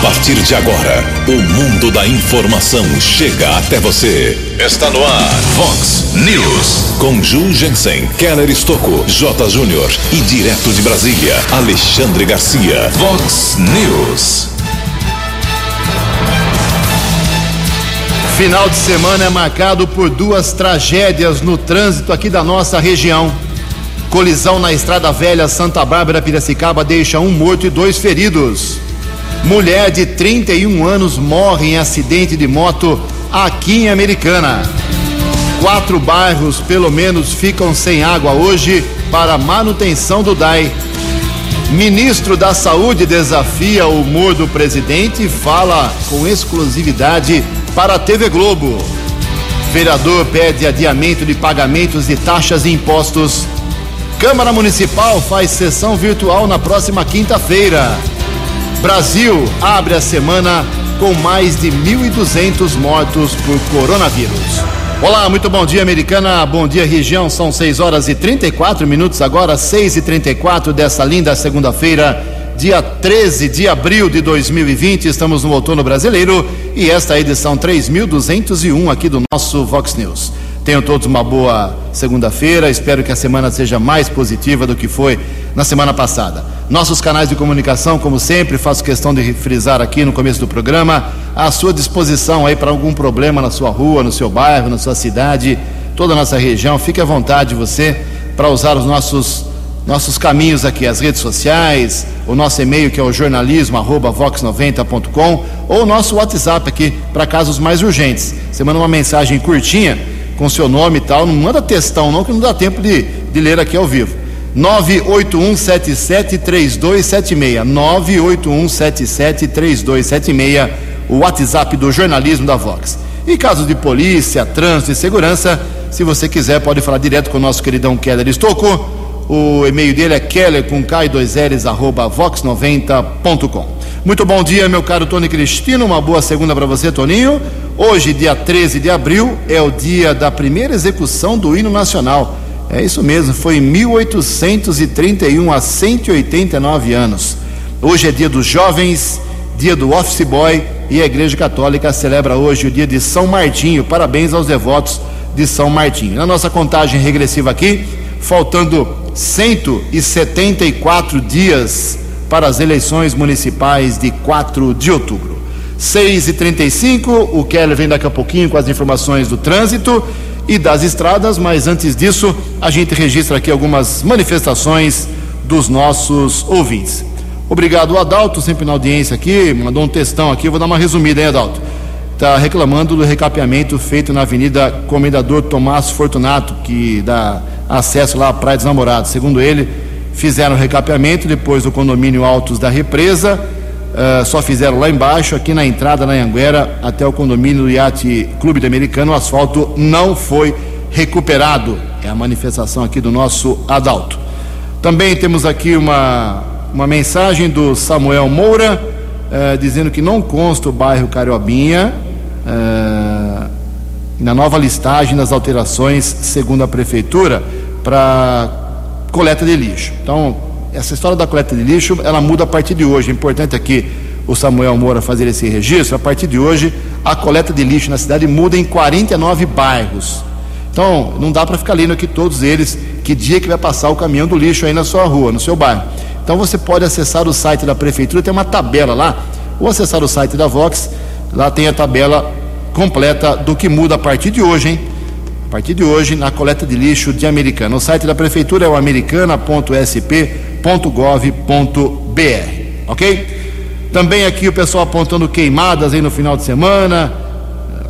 A partir de agora, o mundo da informação chega até você. Está no ar, Fox News. Com Ju Jensen, Keller Estocco, J. Júnior e direto de Brasília, Alexandre Garcia. Fox News. Final de semana é marcado por duas tragédias no trânsito aqui da nossa região. Colisão na Estrada Velha Santa Bárbara Piracicaba deixa um morto e dois feridos. Mulher de 31 anos morre em acidente de moto aqui em Americana. Quatro bairros, pelo menos, ficam sem água hoje para manutenção do DAI. Ministro da Saúde desafia o humor do presidente e fala com exclusividade para a TV Globo. Vereador pede adiamento de pagamentos de taxas e impostos. Câmara Municipal faz sessão virtual na próxima quinta-feira. Brasil abre a semana com mais de 1.200 mortos por coronavírus. Olá, muito bom dia, americana. Bom dia, região. São 6 horas e 34 minutos agora, 6 e 34 dessa linda segunda-feira, dia 13 de abril de 2020. Estamos no outono brasileiro e esta é a edição 3201 aqui do nosso Vox News. Tenham todos uma boa segunda-feira. Espero que a semana seja mais positiva do que foi na semana passada. Nossos canais de comunicação, como sempre, faço questão de frisar aqui no começo do programa, à sua disposição aí para algum problema na sua rua, no seu bairro, na sua cidade, toda a nossa região. Fique à vontade você para usar os nossos nossos caminhos aqui, as redes sociais, o nosso e-mail que é o jornalismo@vox90.com ou o nosso WhatsApp aqui para casos mais urgentes. Você manda uma mensagem curtinha com seu nome e tal, não manda textão não que não dá tempo de, de ler aqui ao vivo. 981773276. 981773276, o WhatsApp do jornalismo da Vox. E casos de polícia, trânsito e segurança, se você quiser, pode falar direto com o nosso queridão Keller Estocco. O e-mail dele é keller com k 2 ls arroba vox90.com. Muito bom dia, meu caro Tony Cristino. Uma boa segunda para você, Toninho. Hoje, dia 13 de abril, é o dia da primeira execução do hino nacional. É isso mesmo, foi em 1831, há 189 anos. Hoje é dia dos jovens, dia do office boy e a Igreja Católica celebra hoje o dia de São Martinho. Parabéns aos devotos de São Martinho. Na nossa contagem regressiva aqui, faltando 174 dias para as eleições municipais de 4 de outubro. 6 e 35 o Keller vem daqui a pouquinho com as informações do trânsito e das estradas, mas antes disso, a gente registra aqui algumas manifestações dos nossos ouvintes. Obrigado, Adalto, sempre na audiência aqui, mandou um textão aqui, vou dar uma resumida, hein, Adalto? Está reclamando do recapeamento feito na Avenida Comendador Tomás Fortunato, que dá acesso lá à Praia dos Namorados. Segundo ele, fizeram o recapeamento depois do condomínio Altos da Represa, uh, só fizeram lá embaixo, aqui na entrada na Anguera, até o condomínio do Iate Clube do Americano, o asfalto não foi recuperado. É a manifestação aqui do nosso Adalto. Também temos aqui uma, uma mensagem do Samuel Moura, uh, dizendo que não consta o bairro Cariobinha. Uh, na nova listagem das alterações, segundo a prefeitura, para coleta de lixo. Então, essa história da coleta de lixo, ela muda a partir de hoje. É importante aqui o Samuel Moura fazer esse registro. A partir de hoje, a coleta de lixo na cidade muda em 49 bairros. Então, não dá para ficar lendo aqui todos eles, que dia que vai passar o caminhão do lixo aí na sua rua, no seu bairro. Então, você pode acessar o site da prefeitura, tem uma tabela lá, ou acessar o site da Vox, lá tem a tabela completa do que muda a partir de hoje, hein? A partir de hoje, na coleta de lixo de Americana. O site da prefeitura é o americana.sp.gov.br, ok? Também aqui o pessoal apontando queimadas aí no final de semana.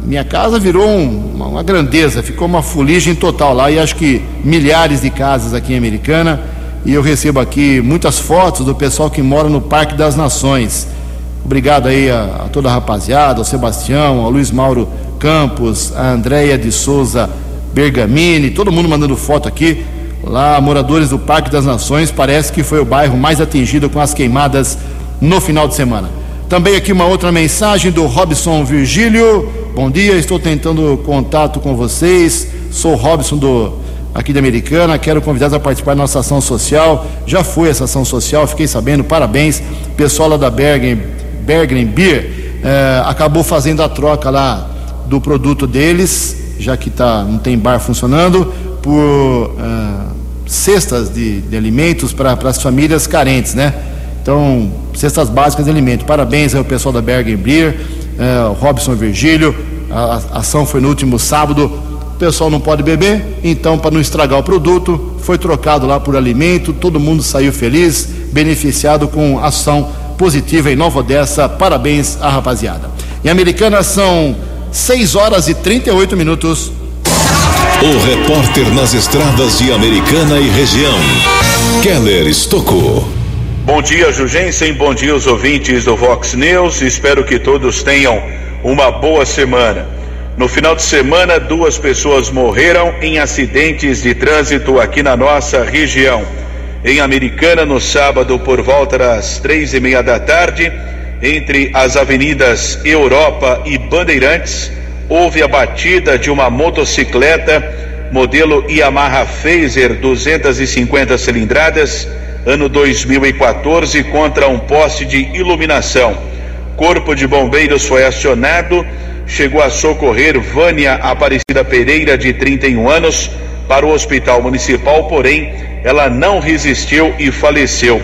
Minha casa virou um, uma, uma grandeza, ficou uma fuligem total lá e acho que milhares de casas aqui em Americana. E eu recebo aqui muitas fotos do pessoal que mora no Parque das Nações. Obrigado aí a, a toda a rapaziada, ao Sebastião, ao Luiz Mauro Campos, a Andréia de Souza Bergamini, todo mundo mandando foto aqui. Lá, moradores do Parque das Nações, parece que foi o bairro mais atingido com as queimadas no final de semana. Também aqui uma outra mensagem do Robson Virgílio. Bom dia, estou tentando contato com vocês. Sou Robson do aqui da Americana, quero convidá-los a participar da nossa ação social. Já foi essa ação social, fiquei sabendo, parabéns. Pessoal lá da Bergen Bergen Beer eh, acabou fazendo a troca lá do produto deles, já que tá, não tem bar funcionando, por eh, cestas de, de alimentos para as famílias carentes, né? Então, cestas básicas de alimento. Parabéns ao pessoal da Bergen Beer, eh, Robson Virgílio. A, a ação foi no último sábado. O pessoal não pode beber, então, para não estragar o produto, foi trocado lá por alimento. Todo mundo saiu feliz, beneficiado com ação positiva em Nova Odessa. Parabéns à rapaziada. Em Americana são 6 horas e 38 minutos. O repórter nas estradas de Americana e região, Keller Estocou. Bom dia, Jugensen. Bom dia, os ouvintes do Vox News. Espero que todos tenham uma boa semana. No final de semana, duas pessoas morreram em acidentes de trânsito aqui na nossa região. Em Americana, no sábado, por volta das três e meia da tarde, entre as avenidas Europa e Bandeirantes, houve a batida de uma motocicleta modelo Yamaha Phaser 250 cilindradas, ano 2014, contra um poste de iluminação. Corpo de Bombeiros foi acionado, chegou a socorrer Vânia Aparecida Pereira, de 31 anos, para o Hospital Municipal, porém, ela não resistiu e faleceu.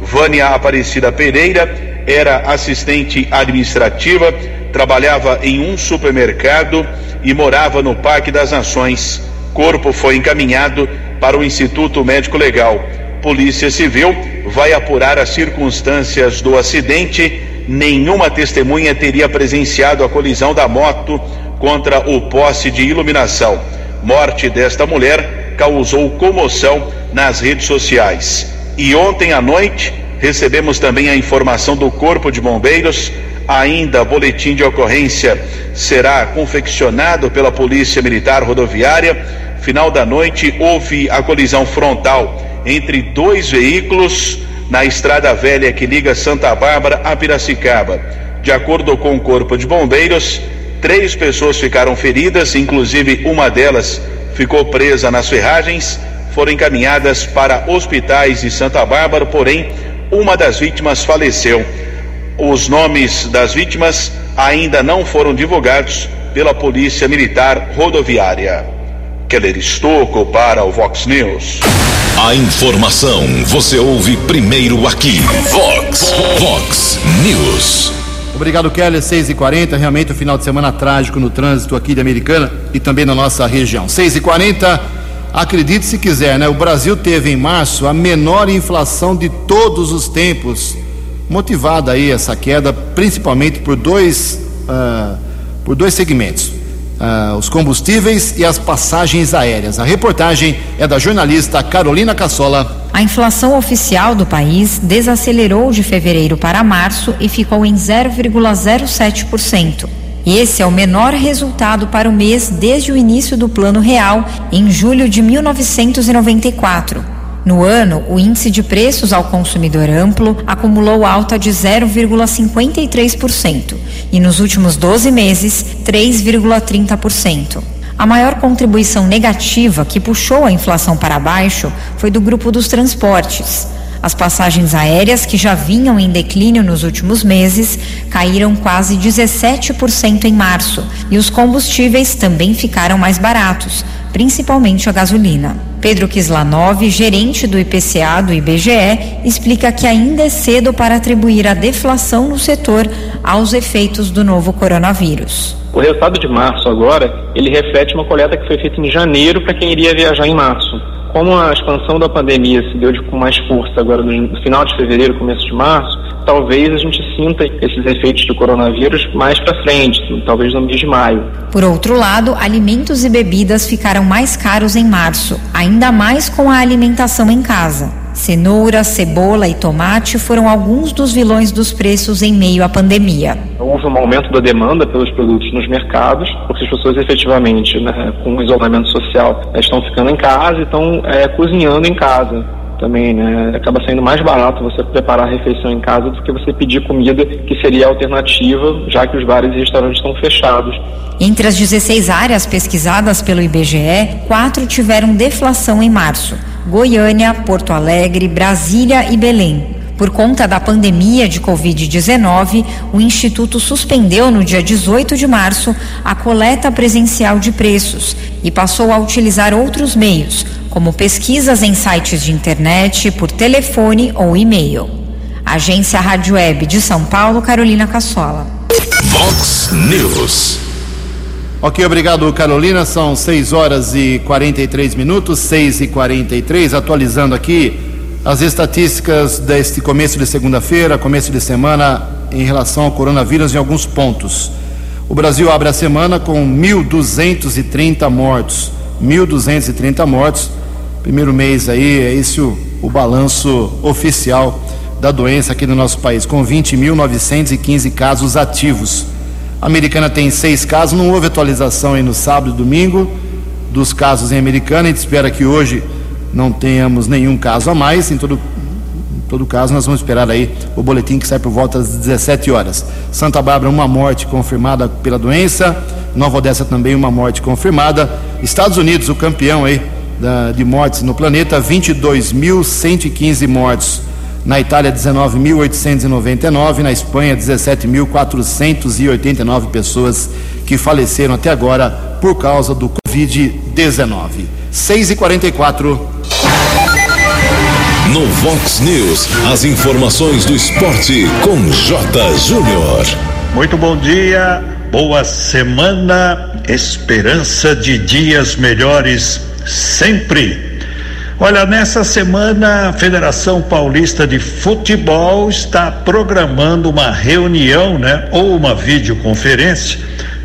Vânia Aparecida Pereira era assistente administrativa trabalhava em um supermercado e morava no Parque das Nações. Corpo foi encaminhado para o Instituto Médico Legal. Polícia Civil vai apurar as circunstâncias do acidente. Nenhuma testemunha teria presenciado a colisão da moto contra o poste de iluminação. Morte desta mulher causou comoção nas redes sociais. E ontem à noite recebemos também a informação do Corpo de Bombeiros Ainda boletim de ocorrência será confeccionado pela Polícia Militar Rodoviária. Final da noite houve a colisão frontal entre dois veículos na estrada velha que liga Santa Bárbara a Piracicaba. De acordo com o Corpo de Bombeiros, três pessoas ficaram feridas, inclusive uma delas ficou presa nas ferragens, foram encaminhadas para hospitais de Santa Bárbara, porém, uma das vítimas faleceu. Os nomes das vítimas ainda não foram divulgados pela Polícia Militar Rodoviária. Keller Estocco para o Vox News. A informação você ouve primeiro aqui. Vox, Vox News. Obrigado, Keller. 6 e 40 Realmente um final de semana trágico no trânsito aqui de Americana e também na nossa região. 6 e 40 Acredite se quiser, né? O Brasil teve em março a menor inflação de todos os tempos motivada aí essa queda principalmente por dois, uh, por dois segmentos. Uh, os combustíveis e as passagens aéreas. A reportagem é da jornalista Carolina Cassola. A inflação oficial do país desacelerou de fevereiro para março e ficou em 0,07%. Esse é o menor resultado para o mês desde o início do Plano Real, em julho de 1994 no ano, o índice de preços ao consumidor amplo acumulou alta de 0,53% e nos últimos 12 meses, 3,30%. A maior contribuição negativa que puxou a inflação para baixo foi do grupo dos transportes. As passagens aéreas, que já vinham em declínio nos últimos meses, caíram quase 17% em março e os combustíveis também ficaram mais baratos, principalmente a gasolina. Pedro Kislanov, gerente do IPCA do IBGE, explica que ainda é cedo para atribuir a deflação no setor aos efeitos do novo coronavírus. O resultado de março agora, ele reflete uma coleta que foi feita em janeiro para quem iria viajar em março. Como a expansão da pandemia se deu com mais força agora no final de fevereiro, começo de março, talvez a gente sinta esses efeitos do coronavírus mais para frente, talvez no mês de maio. Por outro lado, alimentos e bebidas ficaram mais caros em março, ainda mais com a alimentação em casa. Cenoura, cebola e tomate foram alguns dos vilões dos preços em meio à pandemia. Houve um aumento da demanda pelos produtos nos mercados, porque as pessoas efetivamente, né, com o isolamento social, estão ficando em casa e estão é, cozinhando em casa também, né? Acaba sendo mais barato você preparar a refeição em casa do que você pedir comida, que seria a alternativa, já que os bares e restaurantes estão fechados. Entre as 16 áreas pesquisadas pelo IBGE, quatro tiveram deflação em março: Goiânia, Porto Alegre, Brasília e Belém. Por conta da pandemia de Covid-19, o Instituto suspendeu no dia 18 de março a coleta presencial de preços e passou a utilizar outros meios, como pesquisas em sites de internet, por telefone ou e-mail. Agência Rádio Web de São Paulo, Carolina Cassola. Vox News. Ok, obrigado Carolina. São 6 horas e 43 minutos, 6 e 43, atualizando aqui as estatísticas deste começo de segunda-feira, começo de semana, em relação ao coronavírus em alguns pontos. O Brasil abre a semana com 1.230 mortos. 1.230 mortos. Primeiro mês aí, é esse o, o balanço oficial da doença aqui no nosso país, com 20.915 casos ativos. A americana tem seis casos, não houve atualização aí no sábado e domingo dos casos em americana. A gente espera que hoje não tenhamos nenhum caso a mais. Em todo, todo caso, nós vamos esperar aí o boletim que sai por volta das 17 horas. Santa Bárbara, uma morte confirmada pela doença. Nova Odessa também uma morte confirmada. Estados Unidos, o campeão aí da, de mortes no planeta, 22.115 mortes. Na Itália, 19.899. Na Espanha, 17.489 pessoas que faleceram até agora por causa do Covid-19. 6 e 44 No Vox News, as informações do esporte com J. Júnior. Muito bom dia, boa semana, esperança de dias melhores sempre. Olha, nessa semana a Federação Paulista de Futebol está programando uma reunião, né, ou uma videoconferência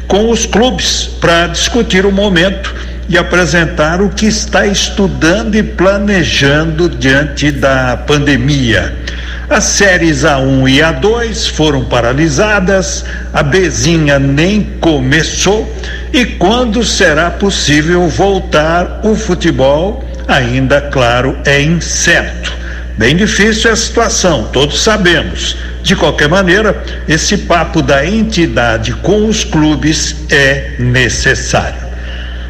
com os clubes para discutir o momento e apresentar o que está estudando e planejando diante da pandemia. As séries A1 e A2 foram paralisadas, a Bezinha nem começou e quando será possível voltar o futebol, ainda claro, é incerto. Bem difícil é a situação, todos sabemos. De qualquer maneira, esse papo da entidade com os clubes é necessário.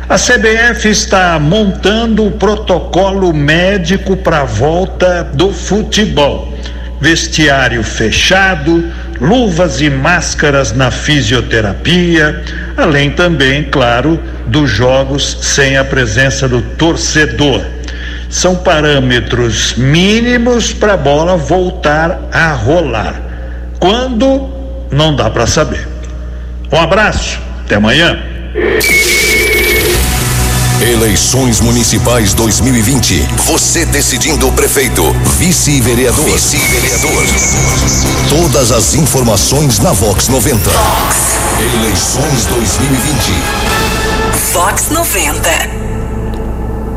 A CBF está montando o protocolo médico para a volta do futebol. Vestiário fechado, luvas e máscaras na fisioterapia, além também, claro, dos jogos sem a presença do torcedor. São parâmetros mínimos para a bola voltar a rolar. Quando? Não dá para saber. Um abraço, até amanhã. Eleições Municipais 2020. Você decidindo o prefeito, vice-vereador. Vice-vereador. Todas as informações na Vox 90. Vox. Eleições 2020. Vox 90.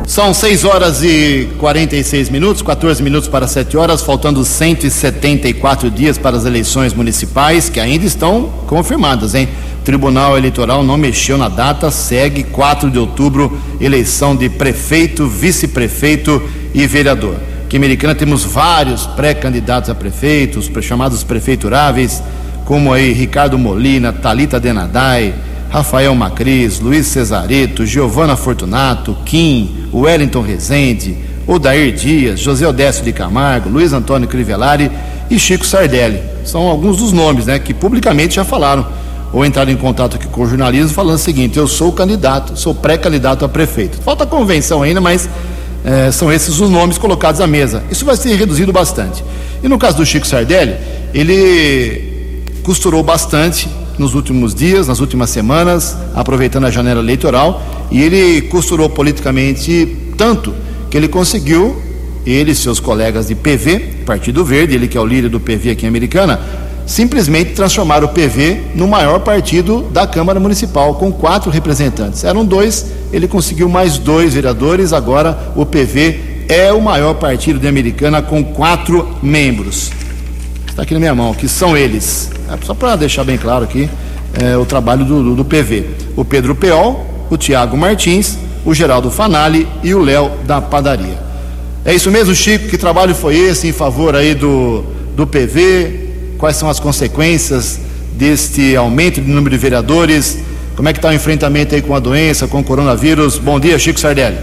São 6 horas e 46 minutos, 14 minutos para 7 horas, faltando 174 dias para as eleições municipais, que ainda estão confirmadas, hein? Tribunal Eleitoral não mexeu na data, segue 4 de outubro, eleição de prefeito, vice-prefeito e vereador. Aqui em Americana temos vários pré-candidatos a prefeitos, chamados prefeituráveis, como aí Ricardo Molina, Talita Denadai, Rafael Macris, Luiz Cesareto, Giovana Fortunato, Kim, Wellington Rezende, Odair Dias, José Odécio de Camargo, Luiz Antônio Crivellari e Chico Sardelli. São alguns dos nomes né, que publicamente já falaram ou entraram em contato aqui com o jornalismo falando o seguinte: eu sou candidato, sou pré-candidato a prefeito. Falta convenção ainda, mas é, são esses os nomes colocados à mesa. Isso vai ser reduzido bastante. E no caso do Chico Sardelli, ele costurou bastante nos últimos dias, nas últimas semanas, aproveitando a janela eleitoral, e ele costurou politicamente tanto que ele conseguiu, ele e seus colegas de PV, Partido Verde, ele que é o líder do PV aqui em Americana, simplesmente transformar o PV no maior partido da Câmara Municipal, com quatro representantes. Eram dois, ele conseguiu mais dois vereadores, agora o PV é o maior partido de Americana com quatro membros. Está aqui na minha mão, que são eles. É, só para deixar bem claro aqui é, o trabalho do, do, do, PV. O Pedro Peol, o Tiago Martins, o Geraldo Fanali e o Léo da Padaria. É isso mesmo, Chico? Que trabalho foi esse em favor aí do, do PV? quais são as consequências deste aumento de número de vereadores, como é que está o enfrentamento aí com a doença, com o coronavírus. Bom dia, Chico Sardelli.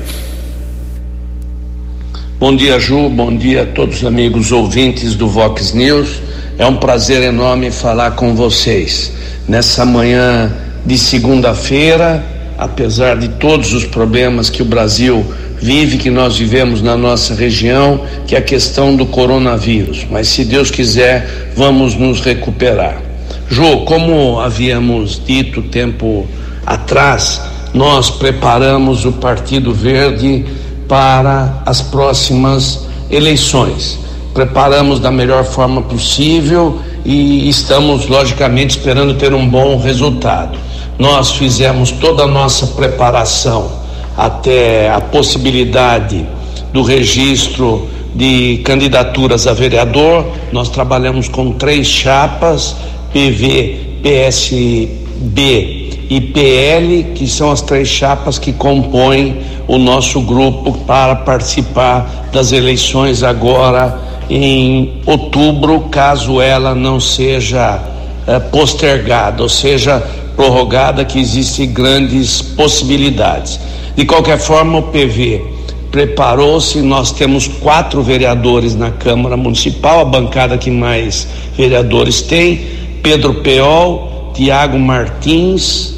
Bom dia, Ju. Bom dia a todos os amigos ouvintes do Vox News. É um prazer enorme falar com vocês nessa manhã de segunda-feira, apesar de todos os problemas que o Brasil vive, que nós vivemos na nossa região, que é a questão do coronavírus. Mas se Deus quiser, vamos nos recuperar. Ju, como havíamos dito tempo atrás, nós preparamos o Partido Verde para as próximas eleições. Preparamos da melhor forma possível e estamos, logicamente, esperando ter um bom resultado. Nós fizemos toda a nossa preparação até a possibilidade do registro de candidaturas a vereador. Nós trabalhamos com três chapas: PV, PSB e PL, que são as três chapas que compõem o nosso grupo para participar das eleições agora em outubro, caso ela não seja eh, postergada, ou seja, prorrogada, que existem grandes possibilidades. De qualquer forma, o PV preparou-se, nós temos quatro vereadores na Câmara Municipal, a bancada que mais vereadores tem, Pedro Peol, Tiago Martins,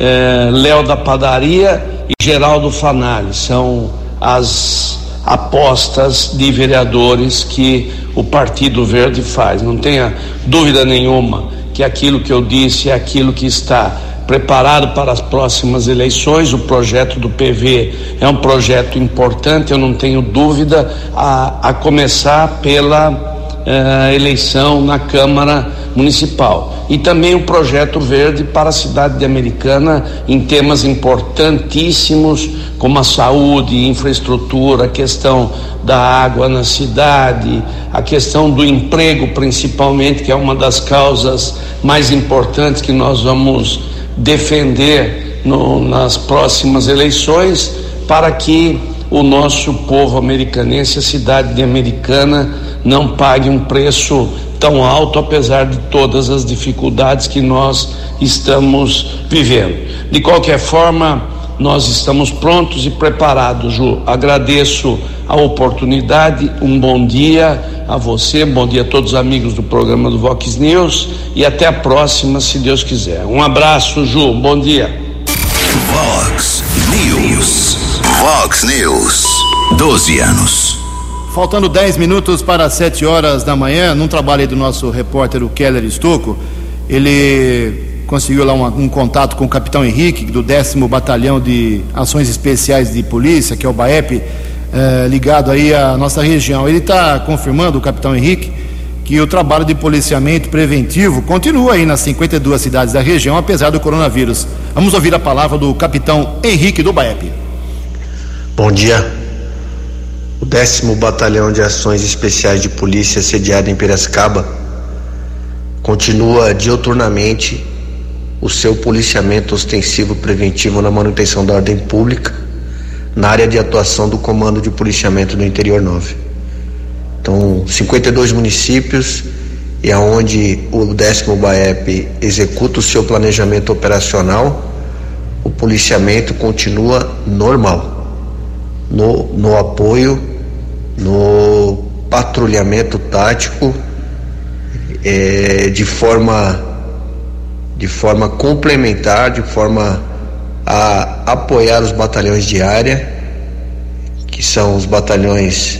eh, Léo da Padaria e Geraldo Fanali. São as apostas de vereadores que o Partido Verde faz. Não tenha dúvida nenhuma que aquilo que eu disse é aquilo que está preparado para as próximas eleições. O projeto do PV é um projeto importante, eu não tenho dúvida, a, a começar pela eh, eleição na Câmara Municipal. E também o projeto verde para a cidade de Americana em temas importantíssimos como a saúde, infraestrutura, a questão da água na cidade, a questão do emprego principalmente, que é uma das causas mais importantes que nós vamos defender no, nas próximas eleições para que o nosso povo americanense, a cidade de Americana, não pague um preço tão alto, apesar de todas as dificuldades que nós estamos vivendo. De qualquer forma, nós estamos prontos e preparados, Ju. Agradeço a oportunidade, um bom dia a você, bom dia a todos os amigos do programa do Vox News e até a próxima, se Deus quiser. Um abraço, Ju, bom dia. Vox News. Vox News. 12 anos. Faltando 10 minutos para 7 horas da manhã, num trabalho do nosso repórter, o Keller Estocco, ele conseguiu lá um, um, contato com o capitão Henrique, do 10 Batalhão de Ações Especiais de Polícia, que é o BAEP, eh, ligado aí à nossa região. Ele está confirmando, o capitão Henrique, que o trabalho de policiamento preventivo continua aí nas 52 cidades da região, apesar do coronavírus. Vamos ouvir a palavra do capitão Henrique do BAEP. Bom dia. O décimo Batalhão de Ações Especiais de Polícia, sediado em Piracicaba, continua dioturnamente o seu policiamento ostensivo preventivo na manutenção da ordem pública na área de atuação do Comando de Policiamento do Interior 9. Então, 52 municípios e aonde o décimo BAEP executa o seu planejamento operacional, o policiamento continua normal no, no apoio, no patrulhamento tático, é, de forma de forma complementar, de forma a apoiar os batalhões de área, que são os batalhões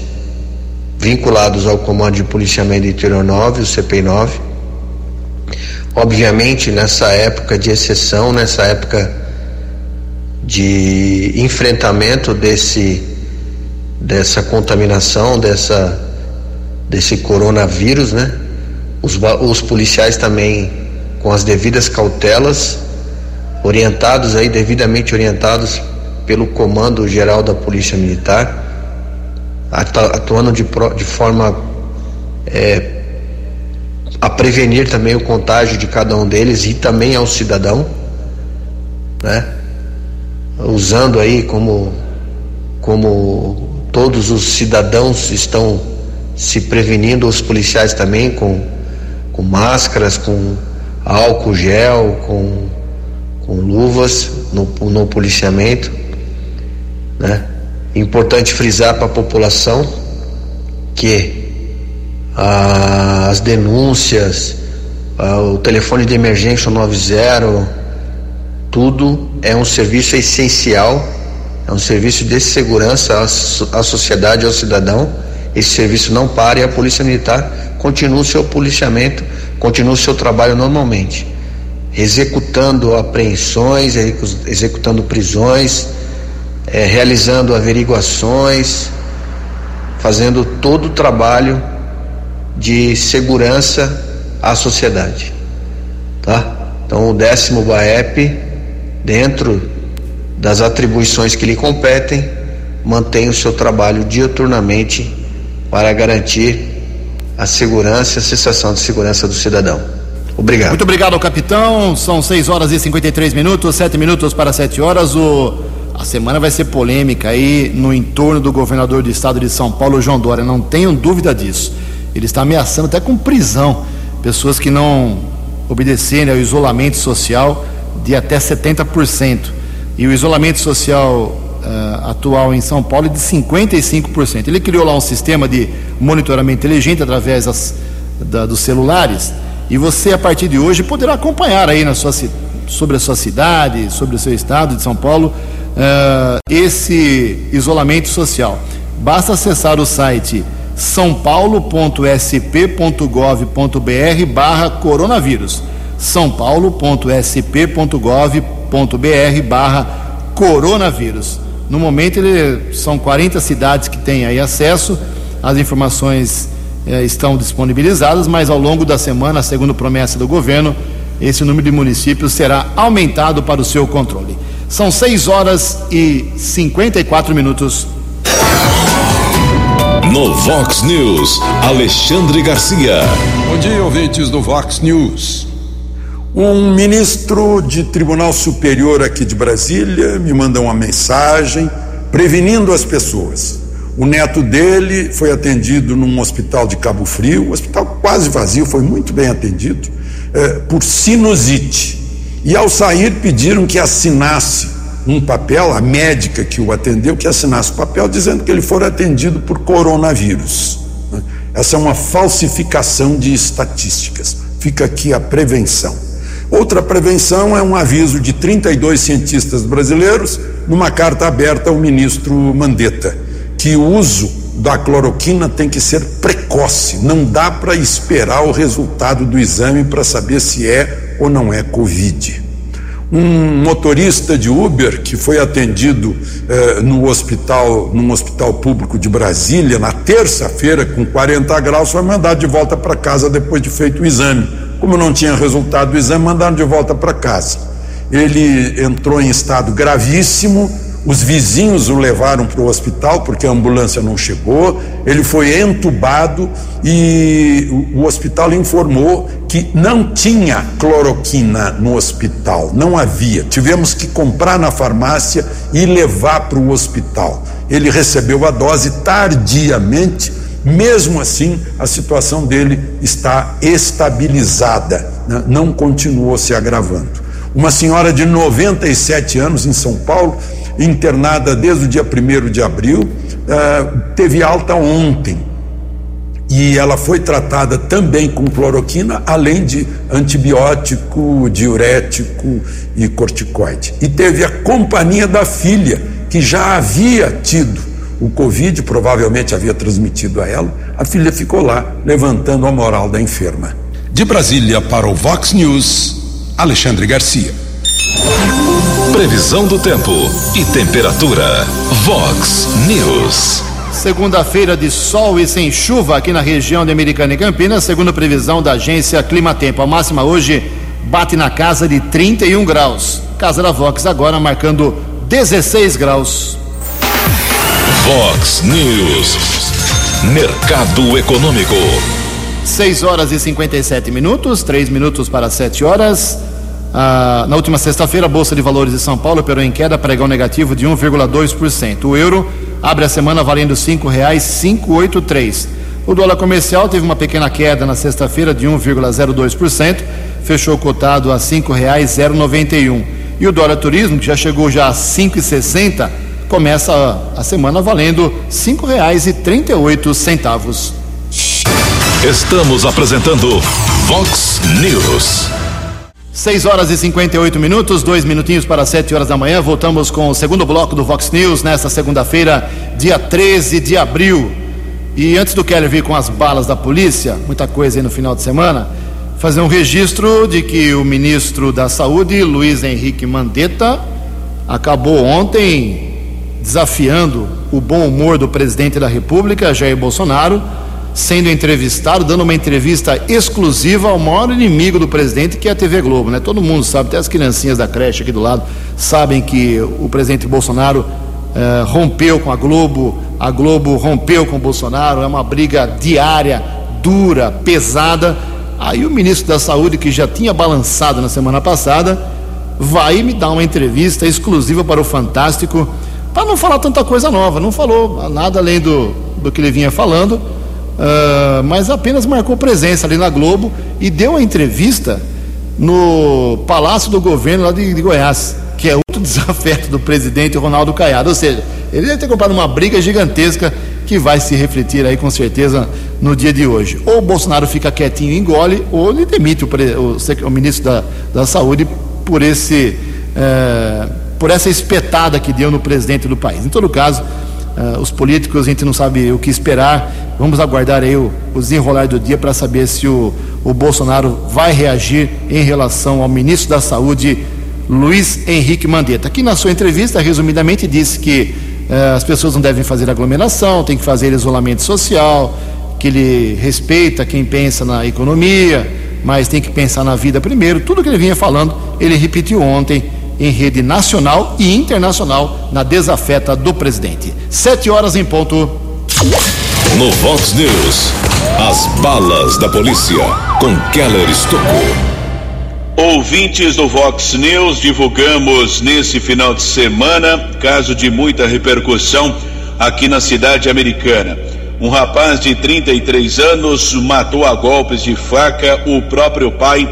vinculados ao Comando de Policiamento Interior 9, o CP9. Obviamente, nessa época de exceção, nessa época de enfrentamento desse dessa contaminação, dessa desse coronavírus, né? Os, os policiais também com as devidas cautelas, orientados aí devidamente orientados pelo Comando Geral da Polícia Militar, atuando de, de forma é, a prevenir também o contágio de cada um deles e também ao cidadão, né? Usando aí como, como todos os cidadãos estão se prevenindo, os policiais também com, com máscaras, com álcool gel, com, com luvas no, no policiamento, né? Importante frisar para a população que ah, as denúncias, ah, o telefone de emergência 90, tudo é um serviço essencial, é um serviço de segurança à, sociedade, ao cidadão. Esse serviço não para e a Polícia Militar continua o seu policiamento, continua o seu trabalho normalmente, executando apreensões, executando prisões, é, realizando averiguações, fazendo todo o trabalho de segurança à sociedade, tá? Então o décimo BAEP, dentro das atribuições que lhe competem, mantém o seu trabalho diuturnamente para garantir a segurança e a sensação de segurança do cidadão. Obrigado. Muito obrigado, capitão. São 6 horas e 53 minutos, 7 minutos para 7 horas. O a semana vai ser polêmica aí no entorno do governador do estado de São Paulo, João Dória, não tenham dúvida disso. Ele está ameaçando até com prisão pessoas que não obedecerem ao isolamento social de até 70%. E o isolamento social uh, atual em São Paulo é de 55%. Ele criou lá um sistema de monitoramento inteligente através das, da, dos celulares e você, a partir de hoje, poderá acompanhar aí na sua, sobre a sua cidade, sobre o seu estado de São Paulo, uh, esse isolamento social. Basta acessar o site sãopaulo.sp.gov.br barra coronavírus. sãopaulo.sp.gov.br barra coronavírus. No momento, ele, são 40 cidades que têm aí acesso, as informações eh, estão disponibilizadas, mas ao longo da semana, segundo promessa do governo, esse número de municípios será aumentado para o seu controle. São 6 horas e 54 minutos. No Vox News, Alexandre Garcia. Bom dia, ouvintes do Vox News. Um ministro de Tribunal Superior aqui de Brasília me manda uma mensagem prevenindo as pessoas. O neto dele foi atendido num hospital de Cabo Frio, um hospital quase vazio, foi muito bem atendido, é, por sinusite. E ao sair pediram que assinasse um papel, a médica que o atendeu, que assinasse o papel dizendo que ele for atendido por coronavírus. Né? Essa é uma falsificação de estatísticas. Fica aqui a prevenção. Outra prevenção é um aviso de 32 cientistas brasileiros numa carta aberta ao ministro Mandetta, que o uso da cloroquina tem que ser precoce, não dá para esperar o resultado do exame para saber se é ou não é Covid. Um motorista de Uber que foi atendido eh, no hospital, num hospital público de Brasília, na terça-feira, com 40 graus, foi mandado de volta para casa depois de feito o exame. Como não tinha resultado do exame, mandaram de volta para casa. Ele entrou em estado gravíssimo, os vizinhos o levaram para o hospital porque a ambulância não chegou. Ele foi entubado e o, hospital informou que não tinha cloroquina no hospital, não havia. Tivemos que comprar na farmácia e levar para o hospital. Ele recebeu a dose tardiamente. Mesmo assim, a situação dele está estabilizada, né? não continuou se agravando. Uma senhora de 97 anos em São Paulo internada desde o dia 1 de abril, uh, teve alta ontem. E ela foi tratada também com cloroquina, além de antibiótico, diurético e corticoide. E teve a companhia da filha, que já havia tido o Covid, provavelmente havia transmitido a ela. A filha ficou lá, levantando a moral da enferma. De Brasília para o Vox News, Alexandre Garcia. Previsão do tempo e temperatura. Vox News. Segunda-feira de sol e sem chuva aqui na região de Americana e Campinas, segundo a previsão da agência Climatempo. A máxima hoje bate na casa de 31 graus. Casa da Vox agora marcando 16 graus. Vox News. Mercado Econômico. 6 horas e 57 minutos, 3 minutos para 7 horas. Ah, na última sexta-feira, a Bolsa de Valores de São Paulo operou em queda, pregão negativo de 1,2%. O euro abre a semana valendo R$ 5,583. O dólar comercial teve uma pequena queda na sexta-feira de 1,02%, fechou cotado a R$ 5,091. E o dólar turismo, que já chegou já a 5,60, começa a semana valendo R$ 5,38. Estamos apresentando Vox News. 6 horas e 58 minutos, dois minutinhos para 7 horas da manhã. Voltamos com o segundo bloco do Vox News nesta segunda-feira, dia 13 de abril. E antes do Keller vir com as balas da polícia, muita coisa aí no final de semana, fazer um registro de que o ministro da Saúde, Luiz Henrique Mandetta, acabou ontem desafiando o bom humor do presidente da República, Jair Bolsonaro sendo entrevistado, dando uma entrevista exclusiva ao maior inimigo do presidente, que é a TV Globo, né? Todo mundo sabe, até as criancinhas da creche aqui do lado sabem que o presidente Bolsonaro eh, rompeu com a Globo, a Globo rompeu com o Bolsonaro, é uma briga diária, dura, pesada. Aí o ministro da Saúde, que já tinha balançado na semana passada, vai me dar uma entrevista exclusiva para o Fantástico, para não falar tanta coisa nova, não falou nada além do, do que ele vinha falando uh, mas apenas marcou presença ali na Globo e deu uma entrevista no Palácio do Governo lá de, de Goiás, que é outro desafeto do presidente Ronaldo Caiado. Ou seja, ele deve ter comprado uma briga gigantesca que vai se refletir aí com certeza no dia de hoje. Ou o Bolsonaro fica quietinho e engole, ou ele demite o, o, o ministro da, da Saúde por esse. Eh, por essa espetada que deu no presidente do país. Em todo caso, Uh, os políticos, a gente não sabe o que esperar. Vamos aguardar aí o, o desenrolar do dia para saber se o, o Bolsonaro vai reagir em relação ao ministro da Saúde, Luiz Henrique Mandetta, que na sua entrevista, resumidamente, disse que uh, as pessoas não devem fazer aglomeração, tem que fazer isolamento social, que ele respeita quem pensa na economia, mas tem que pensar na vida primeiro. Tudo que ele vinha falando, ele repetiu ontem em rede nacional e internacional na desafeta do presidente. Sete horas em ponto. No Vox News, as balas da polícia com Keller Estocou. Ouvintes do Vox News, divulgamos nesse final de semana caso de muita repercussão aqui na cidade americana. Um rapaz de 33 anos matou a golpes de faca o próprio pai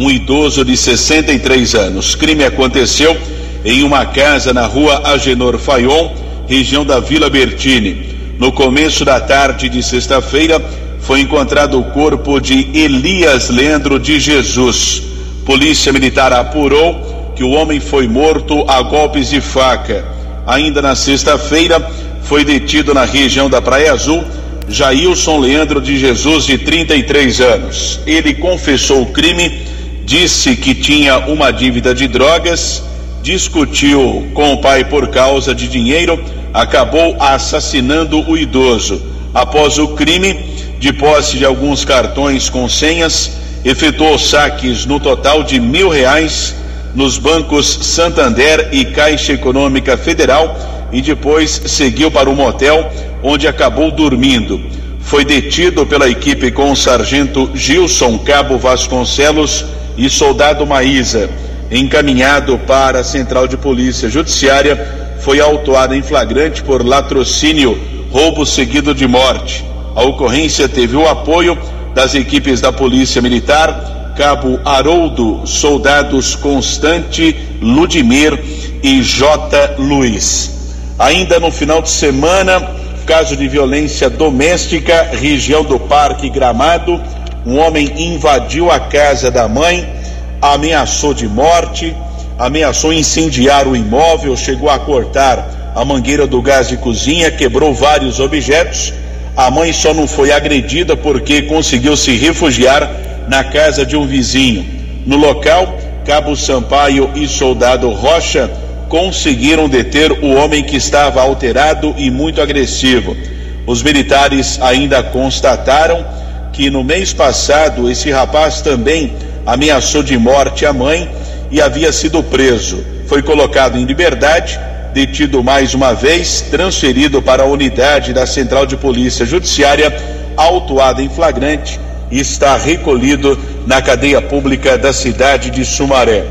um idoso de 63 anos. Crime aconteceu em uma casa na rua Agenor Fayon, região da Vila Bertini. No começo da tarde de sexta-feira, foi encontrado o corpo de Elias Leandro de Jesus. Polícia Militar apurou que o homem foi morto a golpes de faca. Ainda na sexta-feira, foi detido na região da Praia Azul Jailson Leandro de Jesus, de 33 anos. Ele confessou o crime disse que tinha uma dívida de drogas, discutiu com o pai por causa de dinheiro, acabou assassinando o idoso. Após o crime, de posse de alguns cartões com senhas, efetuou saques no total de mil reais nos bancos Santander e Caixa Econômica Federal e depois seguiu para um motel onde acabou dormindo. Foi detido pela equipe com o sargento Gilson Cabo Vasconcelos e soldado Maísa, encaminhado para a Central de Polícia Judiciária, foi autuado em flagrante por latrocínio, roubo seguido de morte. A ocorrência teve o apoio das equipes da Polícia Militar, Cabo Haroldo, soldados Constante, Ludimir e J. Luiz. Ainda no final de semana, caso de violência doméstica, região do Parque Gramado, um homem invadiu a casa da mãe, ameaçou de morte, ameaçou incendiar o imóvel, chegou a cortar a mangueira do gás de cozinha, quebrou vários objetos. A mãe só não foi agredida porque conseguiu se refugiar na casa de um vizinho. No local, Cabo Sampaio e Soldado Rocha conseguiram deter o homem que estava alterado e muito agressivo. Os militares ainda constataram que no mês passado esse rapaz também ameaçou de morte a mãe e havia sido preso. Foi colocado em liberdade, detido mais uma vez, transferido para a unidade da Central de Polícia Judiciária, autuado em flagrante e está recolhido na cadeia pública da cidade de Sumaré.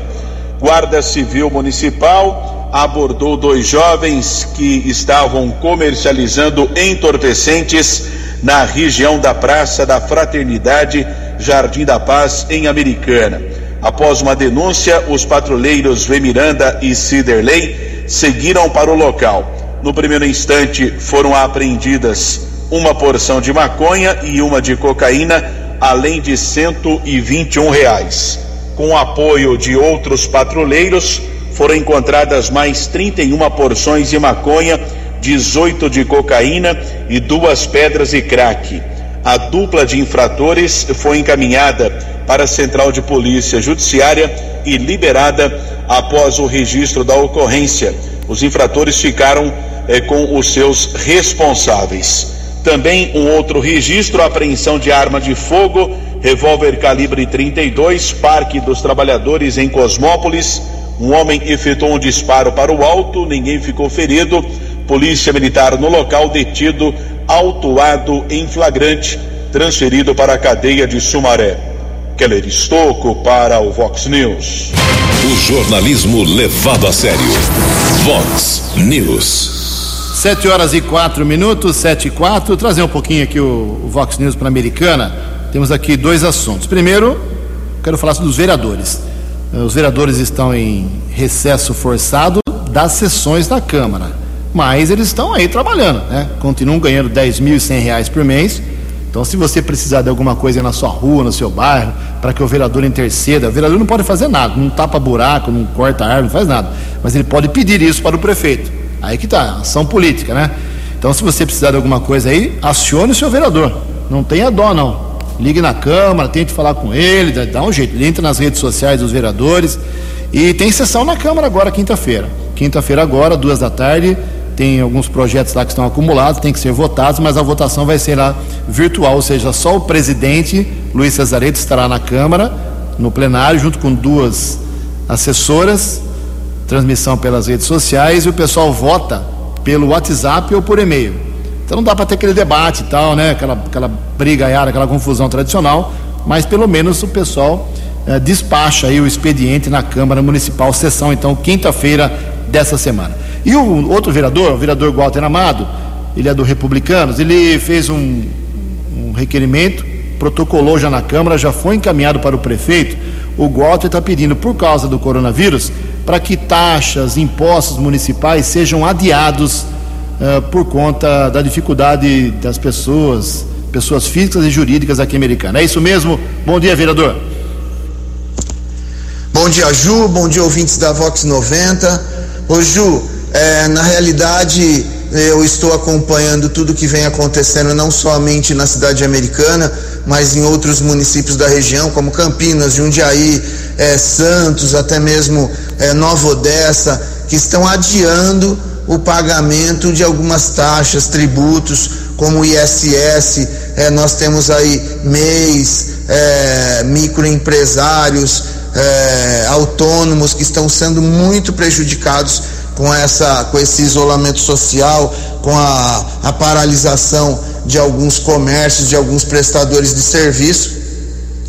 Guarda Civil Municipal abordou dois jovens que estavam comercializando entorpecentes na região da Praça da Fraternidade, Jardim da Paz, em Americana. Após uma denúncia, os patrulheiros V. Miranda e Ciderley seguiram para o local. No primeiro instante foram apreendidas uma porção de maconha e uma de cocaína, além de 121 reais. Com o apoio de outros patrulheiros, foram encontradas mais 31 porções de maconha, 18 de cocaína e duas pedras de crack. A dupla de infratores foi encaminhada para a Central de Polícia Judiciária e liberada após o registro da ocorrência. Os infratores ficaram eh, com os seus responsáveis. Também um outro registro: apreensão de arma de fogo, revólver calibre 32, Parque dos Trabalhadores em Cosmópolis. Um homem efetuou um disparo para o alto, ninguém ficou ferido. Polícia Militar no local, detido, autuado em flagrante, transferido para a cadeia de Sumaré. Keller Estocco para o Vox News. O jornalismo levado a sério. Vox News. Sete horas e quatro minutos, sete e quatro. Trazer um pouquinho aqui o, o Vox News para a Americana. Temos aqui dois assuntos. Primeiro, quero falar dos vereadores. Os vereadores estão em recesso forçado das sessões da Câmara, mas eles estão aí trabalhando, né? Continuam ganhando 10.100 reais por mês. Então, se você precisar de alguma coisa na sua rua, no seu bairro, para que o vereador interceda, o vereador não pode fazer nada, não tapa buraco, não corta árvore, não faz nada, mas ele pode pedir isso para o prefeito. Aí que tá, ação política, né? Então, se você precisar de alguma coisa aí, acione o seu vereador. Não tenha dó, não ligue na Câmara, tente falar com ele, dá um jeito. Ele entra nas redes sociais dos vereadores. E tem sessão na Câmara agora, quinta-feira. Quinta-feira agora, duas da tarde, tem alguns projetos lá que estão acumulados, tem que ser votados, mas a votação vai ser lá virtual, ou seja, só o presidente, Luiz Cesareto, estará na Câmara, no plenário, junto com duas assessoras, transmissão pelas redes sociais, e o pessoal vota pelo WhatsApp ou por e-mail. Então não dá para ter aquele debate e tal, né? Aquela, aquela briga, aquela confusão tradicional, mas pelo menos o pessoal eh, despacha aí o expediente na Câmara Municipal, sessão então quinta-feira dessa semana. E o outro vereador, o vereador Walter Amado, ele é do Republicanos, ele fez um, um requerimento, protocolou já na Câmara, já foi encaminhado para o prefeito. O Walter está pedindo, por causa do coronavírus, para que taxas, impostos municipais sejam adiados uh, por conta da dificuldade das pessoas, pessoas físicas e jurídicas aqui americanas. É isso mesmo? Bom dia, vereador. Bom dia, Ju. Bom dia, ouvintes da Vox 90. Ô, Ju, é, na realidade, eu estou acompanhando tudo que vem acontecendo, não somente na cidade americana, mas em outros municípios da região, como Campinas, Jundiaí, é, Santos, até mesmo é, Nova Odessa, que estão adiando o pagamento de algumas taxas, tributos, como o ISS, é, nós temos aí MEIs, é, microempresários, é, autônomos que estão sendo muito prejudicados com, essa, com esse isolamento social, com a, a paralisação de alguns comércios, de alguns prestadores de serviço.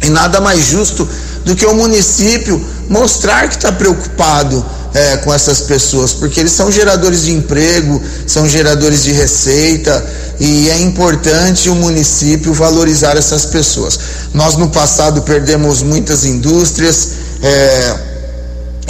E nada mais justo do que o município mostrar que está preocupado é, com essas pessoas, porque eles são geradores de emprego, são geradores de receita e é importante o município valorizar essas pessoas. Nós no passado perdemos muitas indústrias, é,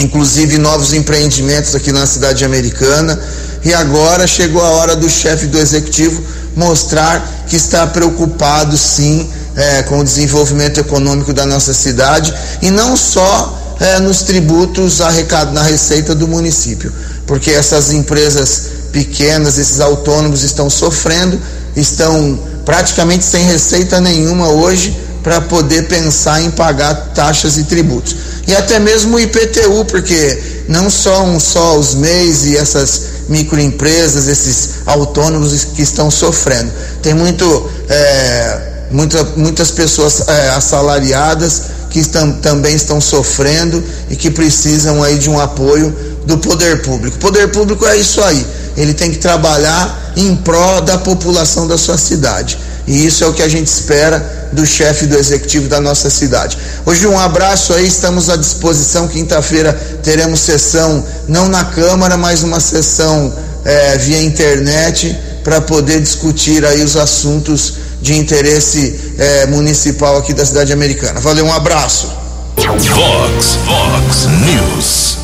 inclusive novos empreendimentos aqui na cidade americana, e agora chegou a hora do chefe do executivo mostrar que está preocupado sim é, com o desenvolvimento econômico da nossa cidade e não só é, nos tributos arrecadados na receita do município, porque essas empresas pequenas, esses autônomos estão sofrendo, estão praticamente sem receita nenhuma hoje para poder pensar em pagar taxas e tributos. E até mesmo o IPTU, porque não são só os MEIs e essas microempresas, esses autônomos que estão sofrendo. Tem muito, é, muita, muitas pessoas é, assalariadas que estão, também estão sofrendo e que precisam aí de um apoio do poder público. O poder público é isso aí, ele tem que trabalhar em prol da população da sua cidade. E isso é o que a gente espera do chefe do executivo da nossa cidade. Hoje um abraço aí, estamos à disposição. Quinta-feira teremos sessão, não na Câmara, mas uma sessão é, via internet para poder discutir aí os assuntos de interesse é, municipal aqui da cidade americana. Valeu, um abraço. Fox, Fox News.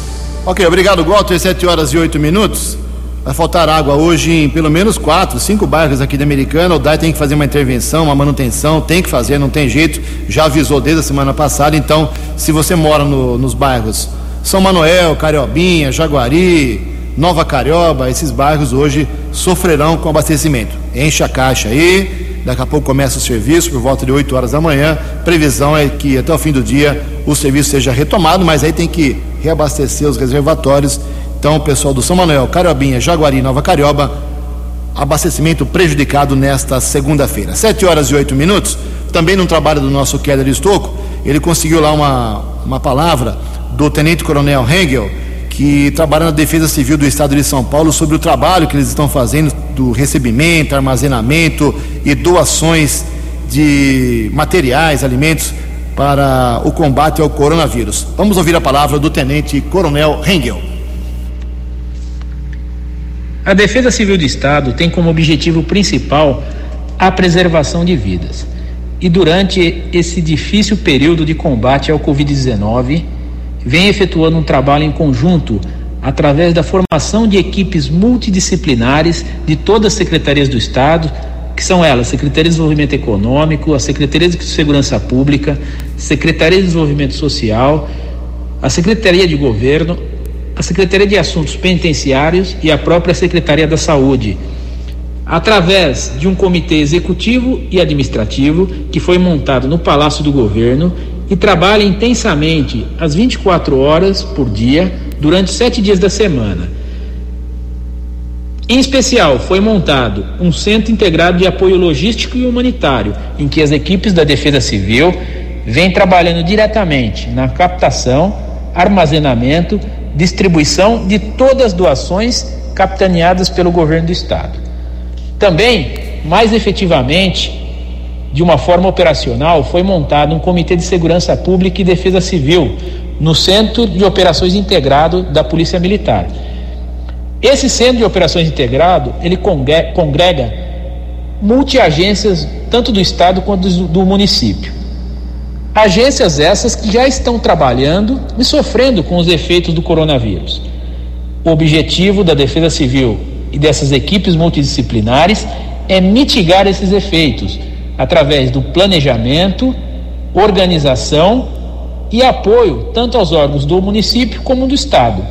Ok, obrigado, Walter. 7 horas e 8 minutos. Vai faltar água hoje em pelo menos quatro, cinco bairros aqui da Americana. O DAI tem que fazer uma intervenção, uma manutenção, tem que fazer, não tem jeito. Já avisou desde a semana passada. Então, se você mora no, nos bairros São Manuel, Cariobinha, Jaguari, Nova Carioba, esses bairros hoje sofrerão com abastecimento. Enche a caixa aí, daqui a pouco começa o serviço por volta de 8 horas da manhã. Previsão é que até o fim do dia o serviço seja retomado, mas aí tem que reabastecer os reservatórios então, o pessoal do São Manuel, Cariobinha, Jaguari, Nova Carioba, abastecimento prejudicado nesta segunda-feira. Sete horas e oito minutos, também no trabalho do nosso Keller Estocco, ele conseguiu lá uma, uma palavra do Tenente Coronel Hengel, que trabalha na Defesa Civil do Estado de São Paulo, sobre o trabalho que eles estão fazendo do recebimento, armazenamento e doações de materiais, alimentos para o combate ao coronavírus. Vamos ouvir a palavra do Tenente Coronel Hengel. A Defesa Civil do Estado tem como objetivo principal a preservação de vidas. E durante esse difícil período de combate ao Covid-19, vem efetuando um trabalho em conjunto através da formação de equipes multidisciplinares de todas as secretarias do Estado, que são elas: Secretaria de Desenvolvimento Econômico, a Secretaria de Segurança Pública, Secretaria de Desenvolvimento Social, a Secretaria de Governo, a Secretaria de Assuntos Penitenciários e a própria Secretaria da Saúde, através de um comitê executivo e administrativo que foi montado no Palácio do Governo e trabalha intensamente às 24 horas por dia durante sete dias da semana. Em especial, foi montado um centro integrado de apoio logístico e humanitário, em que as equipes da Defesa Civil vêm trabalhando diretamente na captação, armazenamento distribuição de todas as doações capitaneadas pelo governo do estado. Também, mais efetivamente, de uma forma operacional, foi montado um comitê de segurança pública e defesa civil no Centro de Operações Integrado da Polícia Militar. Esse Centro de Operações Integrado, ele congrega multiagências tanto do estado quanto do município. Agências essas que já estão trabalhando e sofrendo com os efeitos do coronavírus. O objetivo da Defesa Civil e dessas equipes multidisciplinares é mitigar esses efeitos através do planejamento, organização e apoio tanto aos órgãos do município como do estado.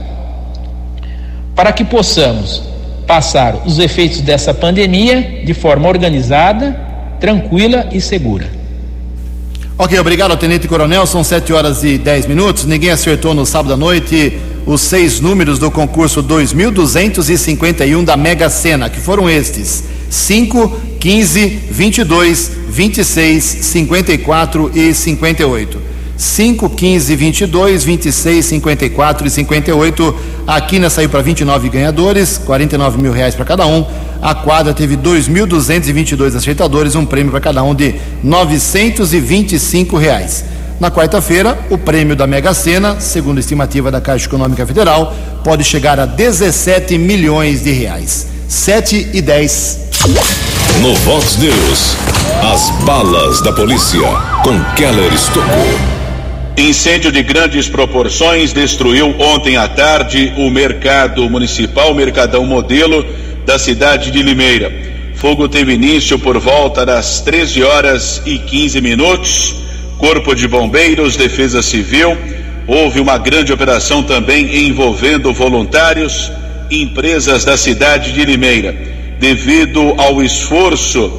Para que possamos passar os efeitos dessa pandemia de forma organizada, tranquila e segura. Ok, obrigado, Tenente Coronel. São 7 horas e 10 minutos. Ninguém acertou no sábado à noite os seis números do concurso 2251 da Mega Sena, que foram estes: 5, 15, 22, 26, 54 e 58. 5, 15, 22, 26, 54 e 58. A quina saiu para 29 ganhadores, 49 mil reais para cada um. A quadra teve 2.222 acertadores, um prêmio para cada um de 925 reais. Na quarta-feira, o prêmio da Mega Sena, segundo a estimativa da Caixa Econômica Federal, pode chegar a 17 milhões de reais. 7 e 10. No Vox News, as balas da polícia com Keller Estocou. Incêndio de grandes proporções destruiu ontem à tarde o mercado municipal, Mercadão Modelo, da cidade de Limeira. Fogo teve início por volta das 13 horas e 15 minutos. Corpo de Bombeiros, Defesa Civil. Houve uma grande operação também envolvendo voluntários, empresas da cidade de Limeira. Devido ao esforço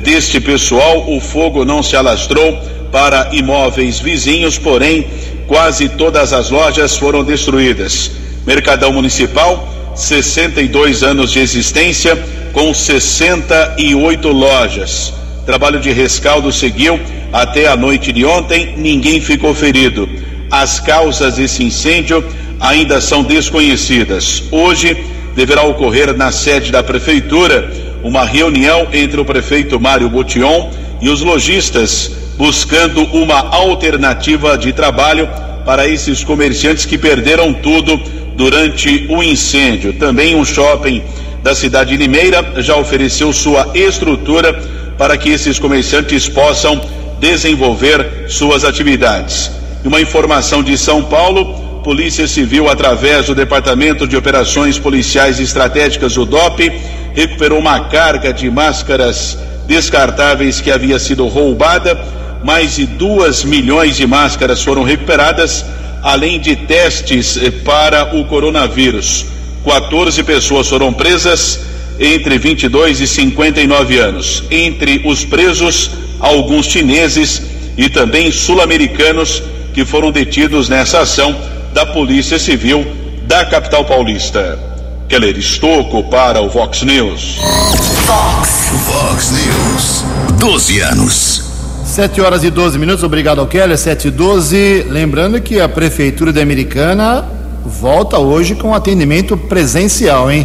deste pessoal, o fogo não se alastrou para imóveis vizinhos, porém, quase todas as lojas foram destruídas. Mercadão Municipal, 62 anos de existência, com 68 lojas. Trabalho de rescaldo seguiu até a noite de ontem, ninguém ficou ferido. As causas desse incêndio ainda são desconhecidas. Hoje deverá ocorrer na sede da prefeitura uma reunião entre o prefeito Mário Botion e os lojistas buscando uma alternativa de trabalho para esses comerciantes que perderam tudo durante o incêndio. Também um shopping da cidade de Limeira já ofereceu sua estrutura para que esses comerciantes possam desenvolver suas atividades. Uma informação de São Paulo: Polícia Civil, através do Departamento de Operações Policiais Estratégicas, o DOP, recuperou uma carga de máscaras descartáveis que havia sido roubada. Mais de duas milhões de máscaras foram recuperadas, além de testes eh, para o coronavírus. 14 pessoas foram presas entre 22 e 59 anos. Entre os presos, alguns chineses e também sul-americanos que foram detidos nessa ação da Polícia Civil da capital paulista. Keller Estocco para o Vox News. Vox. Vox News. 12 anos. 7 horas e 12 minutos, obrigado ao Keller, 7 e 12. Lembrando que a Prefeitura da Americana volta hoje com atendimento presencial, hein?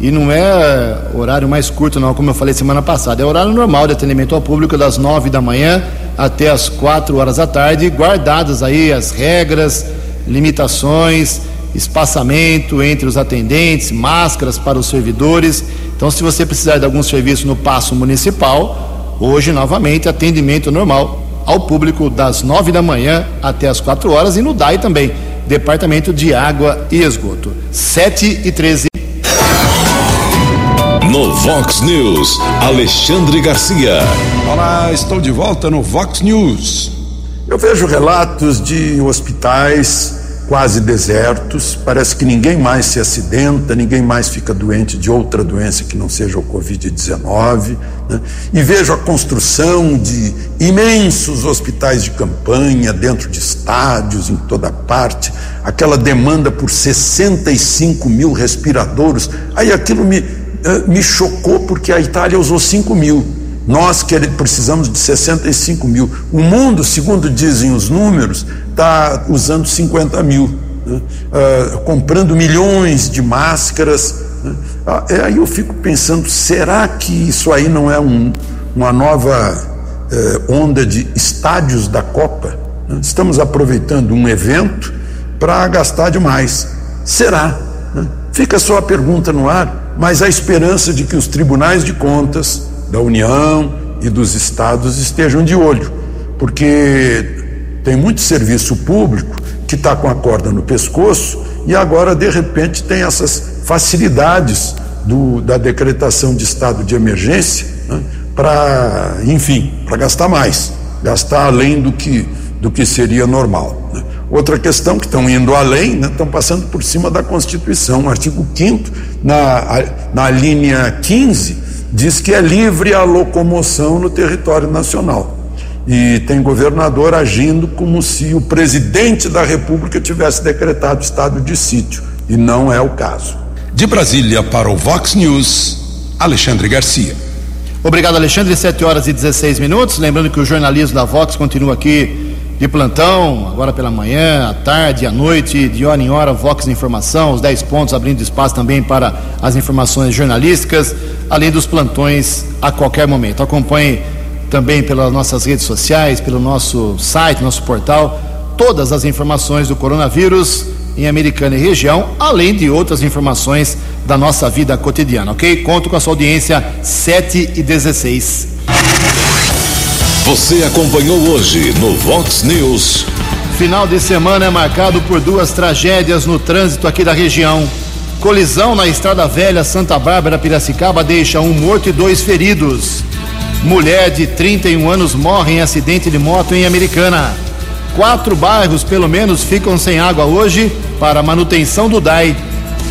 E não é horário mais curto, não, como eu falei semana passada. É horário normal de atendimento ao público das 9 da manhã até as 4 horas da tarde, guardadas aí as regras, limitações, espaçamento entre os atendentes, máscaras para os servidores. Então, se você precisar de algum serviço no Passo Municipal, hoje novamente atendimento normal ao público das 9 da manhã até as 4 horas e no DAI também, Departamento de Água e Esgoto. 7 e 13. No Vox News, Alexandre Garcia. Olá, estou de volta no Vox News. Eu vejo relatos de hospitais quase desertos, parece que ninguém mais se acidenta, ninguém mais fica doente de outra doença que não seja o Covid-19. Né? E vejo a construção de imensos hospitais de campanha dentro de estádios, em toda parte, aquela demanda por 65 mil respiradores. Aí aquilo me, eh, me chocou porque a Itália usou 5 mil. Nós que precisamos de 65 mil. O mundo, segundo dizem os números, está usando 50 mil, né? uh, comprando milhões de máscaras. Né? Uh, aí eu fico pensando: será que isso aí não é um, uma nova uh, onda de estádios da Copa? Né? Estamos aproveitando um evento para gastar demais. Será? Né? Fica só a pergunta no ar, mas a esperança de que os tribunais de contas da União e dos estados estejam de olho, porque tem muito serviço público que está com a corda no pescoço e agora, de repente, tem essas facilidades do, da decretação de estado de emergência né, para, enfim, para gastar mais, gastar além do que, do que seria normal. Né. Outra questão que estão indo além, né, estão passando por cima da Constituição. Artigo 5 na, na linha 15, diz que é livre a locomoção no território nacional e tem governador agindo como se o presidente da República tivesse decretado estado de sítio, e não é o caso. De Brasília para o Vox News, Alexandre Garcia. Obrigado, Alexandre. 7 horas e 16 minutos. Lembrando que o jornalismo da Vox continua aqui de plantão, agora pela manhã, à tarde, à noite, de hora em hora, Vox Informação, os 10 pontos abrindo espaço também para as informações jornalísticas, além dos plantões a qualquer momento. Acompanhe também pelas nossas redes sociais, pelo nosso site, nosso portal, todas as informações do coronavírus em Americana e região, além de outras informações da nossa vida cotidiana, ok? Conto com a sua audiência 7 e 16. Você acompanhou hoje no Vox News. Final de semana é marcado por duas tragédias no trânsito aqui da região. Colisão na Estrada Velha Santa Bárbara Piracicaba deixa um morto e dois feridos. Mulher de 31 anos morre em acidente de moto em Americana. Quatro bairros, pelo menos, ficam sem água hoje para manutenção do DAI.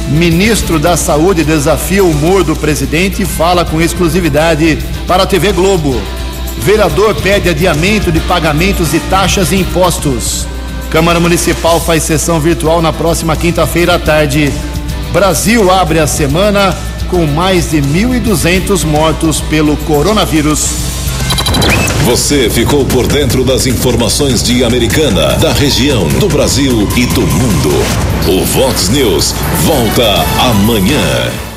Ministro da Saúde desafia o humor do presidente e fala com exclusividade para a TV Globo. Vereador pede adiamento de pagamentos e taxas e impostos. Câmara Municipal faz sessão virtual na próxima quinta-feira à tarde. Brasil abre a semana com mais de 1.200 mortos pelo coronavírus. Você ficou por dentro das informações de Americana, da região, do Brasil e do mundo. O Vox News volta amanhã.